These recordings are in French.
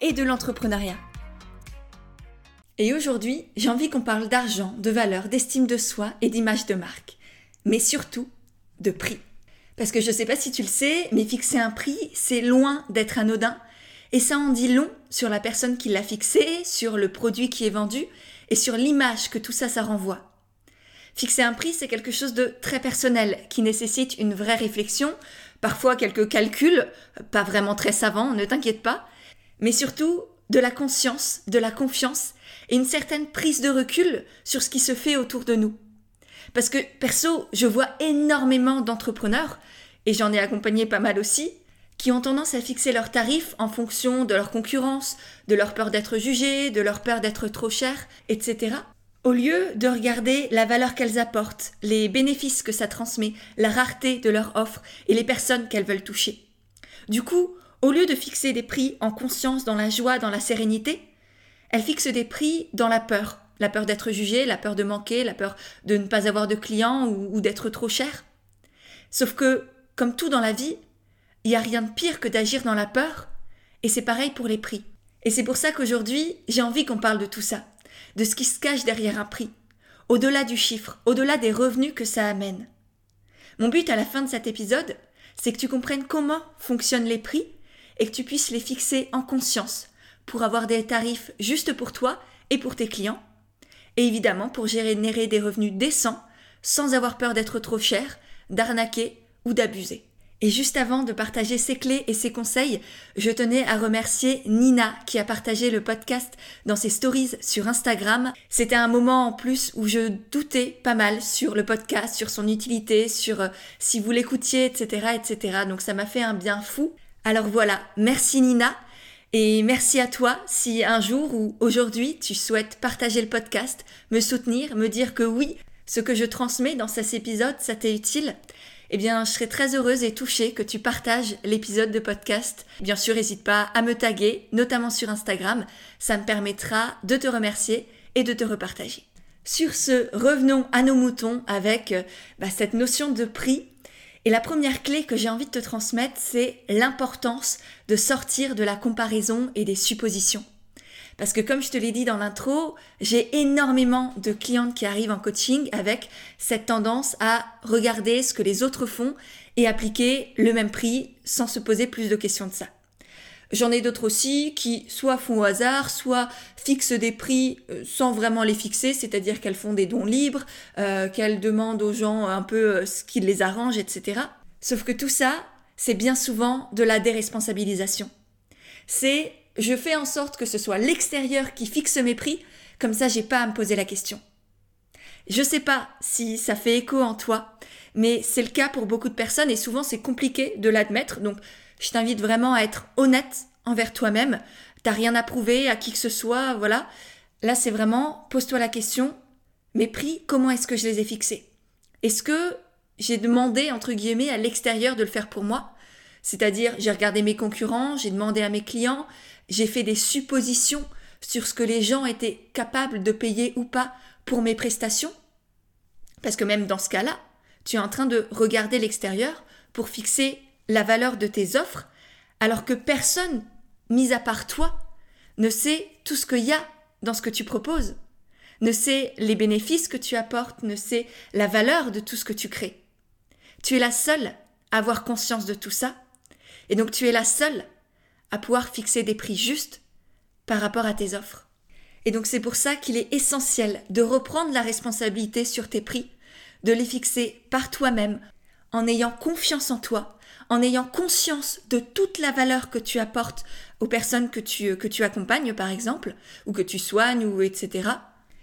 et de l'entrepreneuriat. Et aujourd'hui, j'ai envie qu'on parle d'argent, de valeur, d'estime de soi et d'image de marque. Mais surtout, de prix. Parce que je ne sais pas si tu le sais, mais fixer un prix, c'est loin d'être anodin. Et ça en dit long sur la personne qui l'a fixé, sur le produit qui est vendu et sur l'image que tout ça, ça renvoie. Fixer un prix, c'est quelque chose de très personnel qui nécessite une vraie réflexion, parfois quelques calculs, pas vraiment très savants, ne t'inquiète pas, mais surtout de la conscience, de la confiance et une certaine prise de recul sur ce qui se fait autour de nous. Parce que perso, je vois énormément d'entrepreneurs, et j'en ai accompagné pas mal aussi, qui ont tendance à fixer leurs tarifs en fonction de leur concurrence, de leur peur d'être jugés, de leur peur d'être trop cher, etc. Au lieu de regarder la valeur qu'elles apportent, les bénéfices que ça transmet, la rareté de leur offre et les personnes qu'elles veulent toucher. Du coup, au lieu de fixer des prix en conscience, dans la joie, dans la sérénité, elle fixe des prix dans la peur. La peur d'être jugée, la peur de manquer, la peur de ne pas avoir de clients ou, d'être trop cher. Sauf que, comme tout dans la vie, il n'y a rien de pire que d'agir dans la peur, et c'est pareil pour les prix. Et c'est pour ça qu'aujourd'hui, j'ai envie qu'on parle de tout ça, de ce qui se cache derrière un prix, au-delà du chiffre, au-delà des revenus que ça amène. Mon but à la fin de cet épisode, c'est que tu comprennes comment fonctionnent les prix et que tu puisses les fixer en conscience pour avoir des tarifs justes pour toi et pour tes clients. Et évidemment pour générer des revenus décents sans avoir peur d'être trop cher, d'arnaquer ou d'abuser. Et juste avant de partager ses clés et ses conseils, je tenais à remercier Nina qui a partagé le podcast dans ses stories sur Instagram. C'était un moment en plus où je doutais pas mal sur le podcast, sur son utilité, sur euh, si vous l'écoutiez, etc., etc. Donc ça m'a fait un bien fou. Alors voilà, merci Nina. Et merci à toi si un jour ou aujourd'hui tu souhaites partager le podcast, me soutenir, me dire que oui, ce que je transmets dans ces épisodes, ça t'est utile. Eh bien, je serais très heureuse et touchée que tu partages l'épisode de podcast. Bien sûr, n'hésite pas à me taguer, notamment sur Instagram. Ça me permettra de te remercier et de te repartager. Sur ce, revenons à nos moutons avec euh, bah, cette notion de prix et la première clé que j'ai envie de te transmettre, c'est l'importance de sortir de la comparaison et des suppositions. Parce que comme je te l'ai dit dans l'intro, j'ai énormément de clientes qui arrivent en coaching avec cette tendance à regarder ce que les autres font et appliquer le même prix sans se poser plus de questions de ça. J'en ai d'autres aussi qui soit font au hasard, soit fixent des prix euh, sans vraiment les fixer, c'est-à-dire qu'elles font des dons libres, euh, qu'elles demandent aux gens un peu euh, ce qui les arrange, etc. Sauf que tout ça, c'est bien souvent de la déresponsabilisation. C'est je fais en sorte que ce soit l'extérieur qui fixe mes prix, comme ça j'ai pas à me poser la question. Je sais pas si ça fait écho en toi, mais c'est le cas pour beaucoup de personnes et souvent c'est compliqué de l'admettre. Donc je t'invite vraiment à être honnête envers toi-même. T'as rien à prouver à qui que ce soit, voilà. Là, c'est vraiment, pose-toi la question, mes prix, comment est-ce que je les ai fixés? Est-ce que j'ai demandé, entre guillemets, à l'extérieur de le faire pour moi? C'est-à-dire, j'ai regardé mes concurrents, j'ai demandé à mes clients, j'ai fait des suppositions sur ce que les gens étaient capables de payer ou pas pour mes prestations? Parce que même dans ce cas-là, tu es en train de regarder l'extérieur pour fixer la valeur de tes offres, alors que personne, mis à part toi, ne sait tout ce qu'il y a dans ce que tu proposes, ne sait les bénéfices que tu apportes, ne sait la valeur de tout ce que tu crées. Tu es la seule à avoir conscience de tout ça, et donc tu es la seule à pouvoir fixer des prix justes par rapport à tes offres. Et donc c'est pour ça qu'il est essentiel de reprendre la responsabilité sur tes prix, de les fixer par toi-même, en ayant confiance en toi, en ayant conscience de toute la valeur que tu apportes aux personnes que tu, que tu accompagnes, par exemple, ou que tu soignes, ou etc.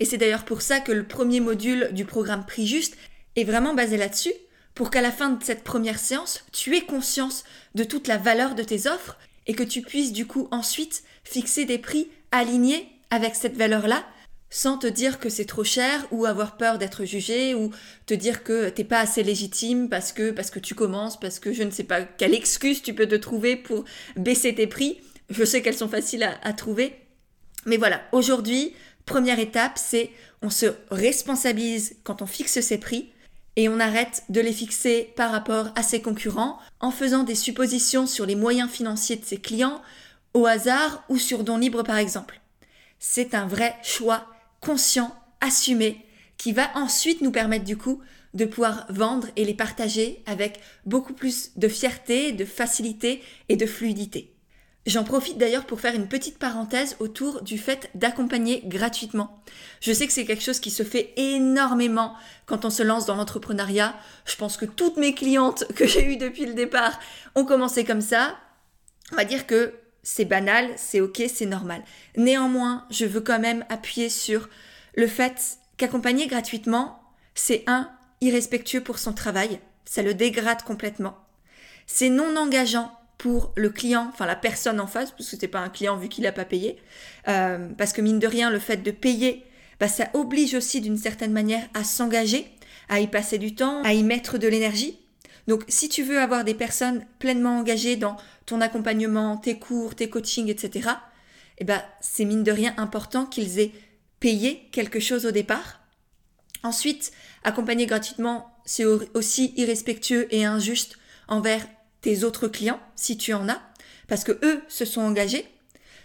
Et c'est d'ailleurs pour ça que le premier module du programme Prix Juste est vraiment basé là-dessus, pour qu'à la fin de cette première séance, tu aies conscience de toute la valeur de tes offres et que tu puisses du coup ensuite fixer des prix alignés avec cette valeur-là sans te dire que c'est trop cher ou avoir peur d'être jugé ou te dire que t'es pas assez légitime parce que parce que tu commences parce que je ne sais pas quelle excuse tu peux te trouver pour baisser tes prix. Je sais qu'elles sont faciles à, trouver, mais voilà. Aujourd'hui, première étape, c'est on se responsabilise quand on fixe ses prix et on arrête de les fixer par rapport à ses concurrents en faisant des suppositions sur les moyens financiers de ses clients au hasard ou sur don libre par exemple. C'est un vrai choix conscient, assumé, qui va ensuite nous permettre du coup de pouvoir vendre et les partager avec beaucoup plus de fierté, de facilité et de fluidité. J'en profite d'ailleurs pour faire une petite parenthèse autour du fait d'accompagner gratuitement. Je sais que c'est quelque chose qui se fait énormément quand on se lance dans l'entrepreneuriat. Je pense que toutes mes clientes que j'ai eues depuis le départ ont commencé comme ça. On va dire que c'est banal, c'est ok, c'est normal. Néanmoins, je veux quand même appuyer sur le fait qu'accompagner gratuitement, c'est un, irrespectueux pour son travail, ça le dégrade complètement. C'est non engageant pour le client, enfin la personne en face, parce que c'est pas un client vu qu'il n'a pas payé, euh, parce que mine de rien, le fait de payer, bah, ça oblige aussi d'une certaine manière à s'engager, à y passer du temps, à y mettre de l'énergie. Donc si tu veux avoir des personnes pleinement engagées dans ton accompagnement, tes cours, tes coachings, etc., eh ben, c'est mine de rien important qu'ils aient payé quelque chose au départ. Ensuite, accompagner gratuitement, c'est aussi irrespectueux et injuste envers tes autres clients, si tu en as, parce que eux se sont engagés.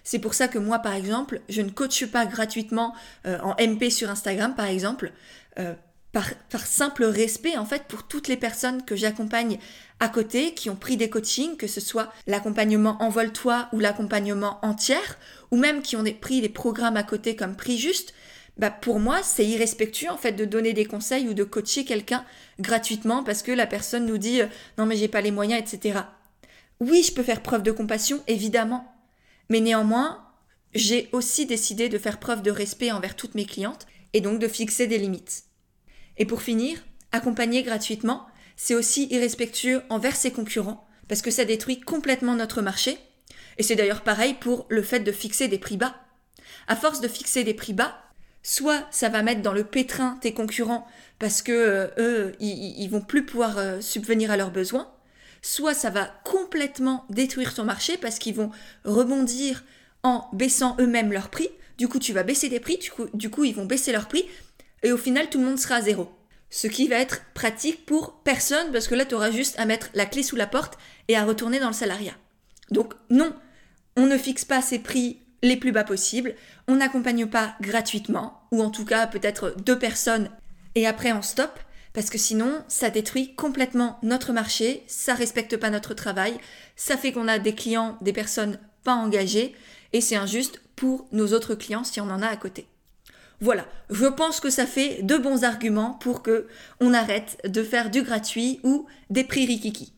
C'est pour ça que moi, par exemple, je ne coache pas gratuitement euh, en MP sur Instagram, par exemple, euh, par, simple respect en fait pour toutes les personnes que j'accompagne à côté, qui ont pris des coachings, que ce soit l'accompagnement Envole-toi ou l'accompagnement entière, ou même qui ont pris des programmes à côté comme Prix Juste, bah pour moi c'est irrespectueux en fait de donner des conseils ou de coacher quelqu'un gratuitement parce que la personne nous dit euh, non mais j'ai pas les moyens, etc. Oui, je peux faire preuve de compassion, évidemment, mais néanmoins, j'ai aussi décidé de faire preuve de respect envers toutes mes clientes et donc de fixer des limites. Et pour finir, accompagner gratuitement, c'est aussi irrespectueux envers ses concurrents, parce que ça détruit complètement notre marché. Et c'est d'ailleurs pareil pour le fait de fixer des prix bas. À force de fixer des prix bas, soit ça va mettre dans le pétrin tes concurrents parce que euh, eux, ils, vont plus pouvoir euh, subvenir à leurs besoins, soit ça va complètement détruire ton marché parce qu'ils vont rebondir en baissant eux-mêmes leurs prix. Du coup, tu vas baisser des prix, du coup, du coup, ils vont baisser leurs prix et au final tout le monde sera à zéro. Ce qui va être pratique pour personne parce que là tu auras juste à mettre la clé sous la porte et à retourner dans le salariat. Donc non, on ne fixe pas ses prix les plus bas possibles, on n'accompagne pas gratuitement, ou en tout cas peut-être deux personnes et après on stoppe, parce que sinon ça détruit complètement notre marché, ça respecte pas notre travail, ça fait qu'on a des clients, des personnes pas engagées, et c'est injuste pour nos autres clients si on en a à côté. Voilà, je pense que ça fait de bons arguments pour que on arrête de faire du gratuit ou des prix rikiki.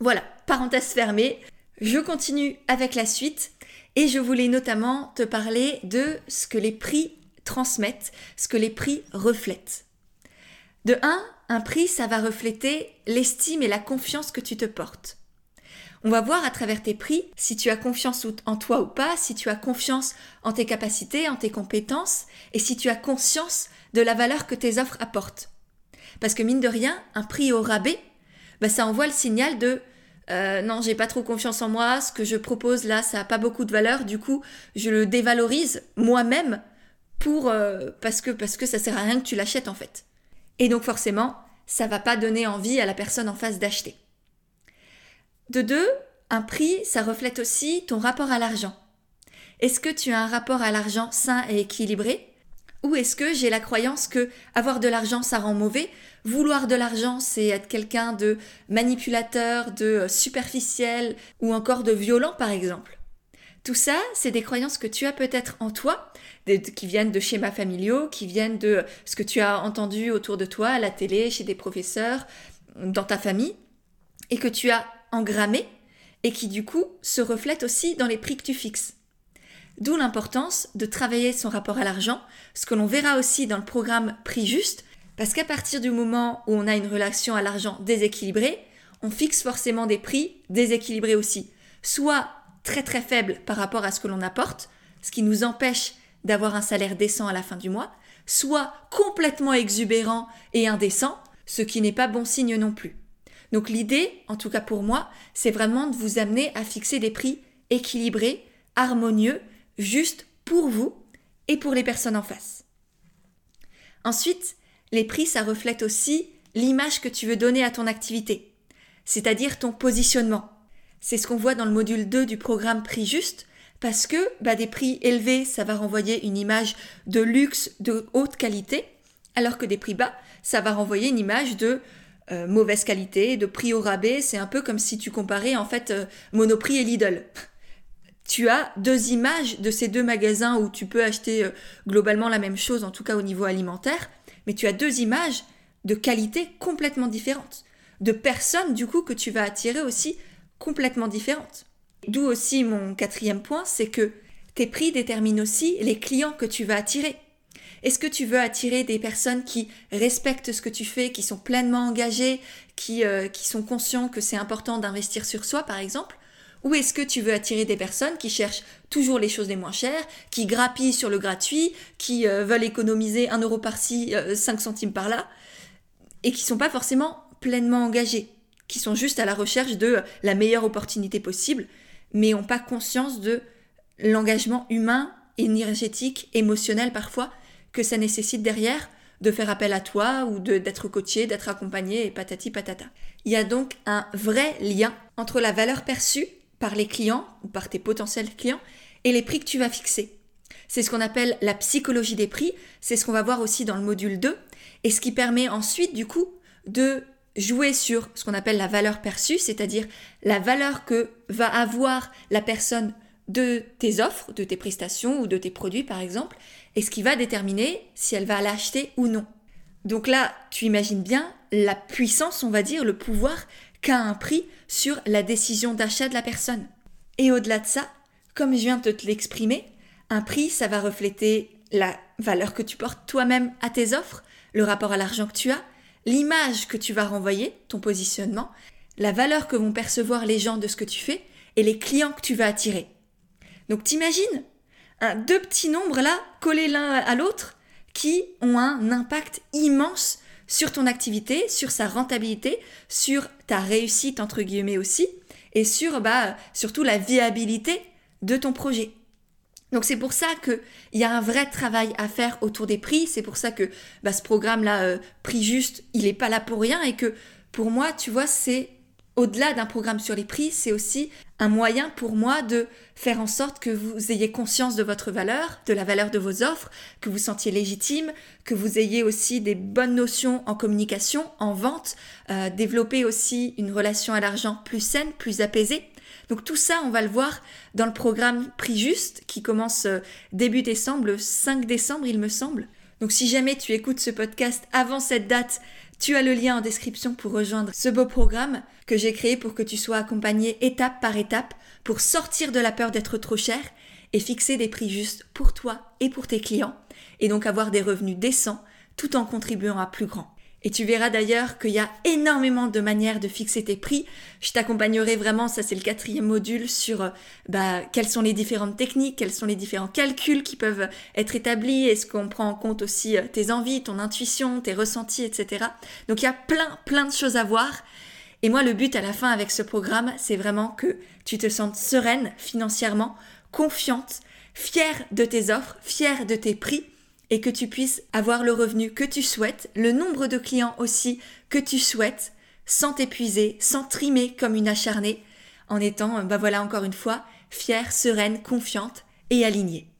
Voilà, parenthèse fermée. Je continue avec la suite et je voulais notamment te parler de ce que les prix transmettent, ce que les prix reflètent. De 1, un prix, ça va refléter l'estime et la confiance que tu te portes. On va voir à travers tes prix si tu as confiance en toi ou pas, si tu as confiance en tes capacités, en tes compétences, et si tu as conscience de la valeur que tes offres apportent. Parce que mine de rien, un prix au rabais, bah, ça envoie le signal de euh, non, j'ai pas trop confiance en moi, ce que je propose là, ça a pas beaucoup de valeur, du coup, je le dévalorise moi-même pour euh, parce que parce que ça sert à rien que tu l'achètes en fait. Et donc forcément, ça va pas donner envie à la personne en face d'acheter. De deux, un prix, ça reflète aussi ton rapport à l'argent. Est-ce que tu as un rapport à l'argent sain et équilibré? Ou est-ce que j'ai la croyance que avoir de l'argent, ça rend mauvais? Vouloir de l'argent, c'est être quelqu'un de manipulateur, de superficiel ou encore de violent, par exemple. Tout ça, c'est des croyances que tu as peut-être en toi, qui viennent de schémas familiaux, qui viennent de ce que tu as entendu autour de toi, à la télé, chez des professeurs, dans ta famille, et que tu as engrammé et qui du coup se reflète aussi dans les prix que tu fixes. D'où l'importance de travailler son rapport à l'argent, ce que l'on verra aussi dans le programme Prix Juste, parce qu'à partir du moment où on a une relation à l'argent déséquilibrée, on fixe forcément des prix déséquilibrés aussi, soit très très faible par rapport à ce que l'on apporte, ce qui nous empêche d'avoir un salaire décent à la fin du mois, soit complètement exubérant et indécent, ce qui n'est pas bon signe non plus. Donc l'idée, en tout cas pour moi, c'est vraiment de vous amener à fixer des prix équilibrés, harmonieux, juste pour vous et pour les personnes en face. Ensuite, les prix, ça reflète aussi l'image que tu veux donner à ton activité, c'est-à-dire ton positionnement. C'est ce qu'on voit dans le module 2 du programme Prix Juste, parce que bah, des prix élevés, ça va renvoyer une image de luxe, de haute qualité, alors que des prix bas, ça va renvoyer une image de euh, mauvaise qualité, de prix au rabais. C'est un peu comme si tu comparais en fait euh, Monoprix et Lidl. Tu as deux images de ces deux magasins où tu peux acheter euh, globalement la même chose, en tout cas au niveau alimentaire, mais tu as deux images de qualité complètement différentes, de personnes du coup que tu vas attirer aussi complètement différentes. D'où aussi mon quatrième point, c'est que tes prix déterminent aussi les clients que tu vas attirer. Est-ce que tu veux attirer des personnes qui respectent ce que tu fais, qui sont pleinement engagées, qui, euh, qui sont conscients que c'est important d'investir sur soi, par exemple? Ou est-ce que tu veux attirer des personnes qui cherchent toujours les choses les moins chères, qui grappillent sur le gratuit, qui euh, veulent économiser un euro par-ci, 5 euh, centimes par-là, et qui sont pas forcément pleinement engagées, qui sont juste à la recherche de la meilleure opportunité possible mais n'ont pas conscience de l'engagement humain, énergétique, émotionnel parfois que ça nécessite derrière de faire appel à toi ou d'être coaché, d'être accompagné et patati patata. Il y a donc un vrai lien entre la valeur perçue par les clients ou par tes potentiels clients et les prix que tu vas fixer. C'est ce qu'on appelle la psychologie des prix, c'est ce qu'on va voir aussi dans le module 2 et ce qui permet ensuite du coup de jouer sur ce qu'on appelle la valeur perçue, c'est-à-dire la valeur que va avoir la personne de tes offres, de tes prestations ou de tes produits par exemple, et ce qui va déterminer si elle va l'acheter ou non. Donc là, tu imagines bien la puissance, on va dire, le pouvoir qu'a un prix sur la décision d'achat de la personne. Et au-delà de ça, comme je viens de te l'exprimer, un prix, ça va refléter la valeur que tu portes toi-même à tes offres, le rapport à l'argent que tu as, l'image que tu vas renvoyer, ton positionnement, la valeur que vont percevoir les gens de ce que tu fais et les clients que tu vas attirer. Donc t'imagines deux petits nombres là, collés l'un à l'autre, qui ont un impact immense sur ton activité, sur sa rentabilité, sur ta réussite entre guillemets aussi, et sur bah, surtout la viabilité de ton projet. Donc c'est pour ça qu'il y a un vrai travail à faire autour des prix. C'est pour ça que bah, ce programme-là, euh, prix juste, il n'est pas là pour rien et que pour moi, tu vois, c'est au-delà d'un programme sur les prix, c'est aussi un moyen pour moi de faire en sorte que vous ayez conscience de votre valeur, de la valeur de vos offres, que vous sentiez légitime, que vous ayez aussi des bonnes notions en communication, en vente, euh, développer aussi une relation à l'argent plus saine, plus apaisée. Donc tout ça, on va le voir dans le programme Prix Juste qui commence euh, début décembre, le 5 décembre il me semble. Donc si jamais tu écoutes ce podcast avant cette date, tu as le lien en description pour rejoindre ce beau programme que j'ai créé pour que tu sois accompagné étape par étape pour sortir de la peur d'être trop cher et fixer des prix justes pour toi et pour tes clients et donc avoir des revenus décents tout en contribuant à plus grand. Et tu verras d'ailleurs qu'il y a énormément de manières de fixer tes prix. Je t'accompagnerai vraiment, ça c'est le quatrième module, sur euh, bah, quelles sont les différentes techniques, quels sont les différents calculs qui peuvent être établis, est-ce qu'on prend en compte aussi euh, tes envies, ton intuition, tes ressentis, etc. Donc il y a plein, plein de choses à voir. Et moi, le but à la fin avec ce programme, c'est vraiment que tu te sentes sereine financièrement, confiante, fière de tes offres, fière de tes prix et que tu puisses avoir le revenu que tu souhaites, le nombre de clients aussi que tu souhaites, sans t'épuiser, sans trimer comme une acharnée, en étant, bah voilà encore une fois, fière, sereine, confiante et alignée.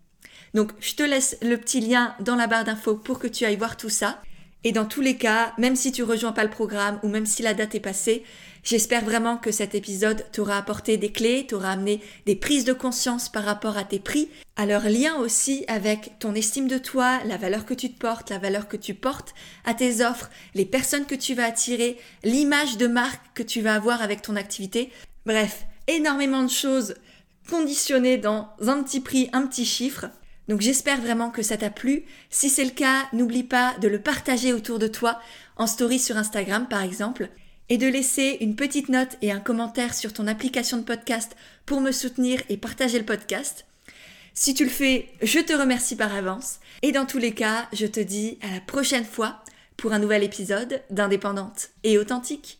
Donc je te laisse le petit lien dans la barre d'infos pour que tu ailles voir tout ça. Et dans tous les cas, même si tu rejoins pas le programme ou même si la date est passée, j'espère vraiment que cet épisode t'aura apporté des clés, t'aura amené des prises de conscience par rapport à tes prix, à leur lien aussi avec ton estime de toi, la valeur que tu te portes, la valeur que tu portes à tes offres, les personnes que tu vas attirer, l'image de marque que tu vas avoir avec ton activité. Bref, énormément de choses conditionnées dans un petit prix, un petit chiffre. Donc j'espère vraiment que ça t'a plu. Si c'est le cas, n'oublie pas de le partager autour de toi, en story sur Instagram par exemple. et de laisser une petite note et un commentaire sur ton application de podcast pour me soutenir et partager le podcast. Si tu le fais, je te remercie par avance. Et dans tous les cas, je te dis à la prochaine fois pour un nouvel épisode d'Indépendante et authentique.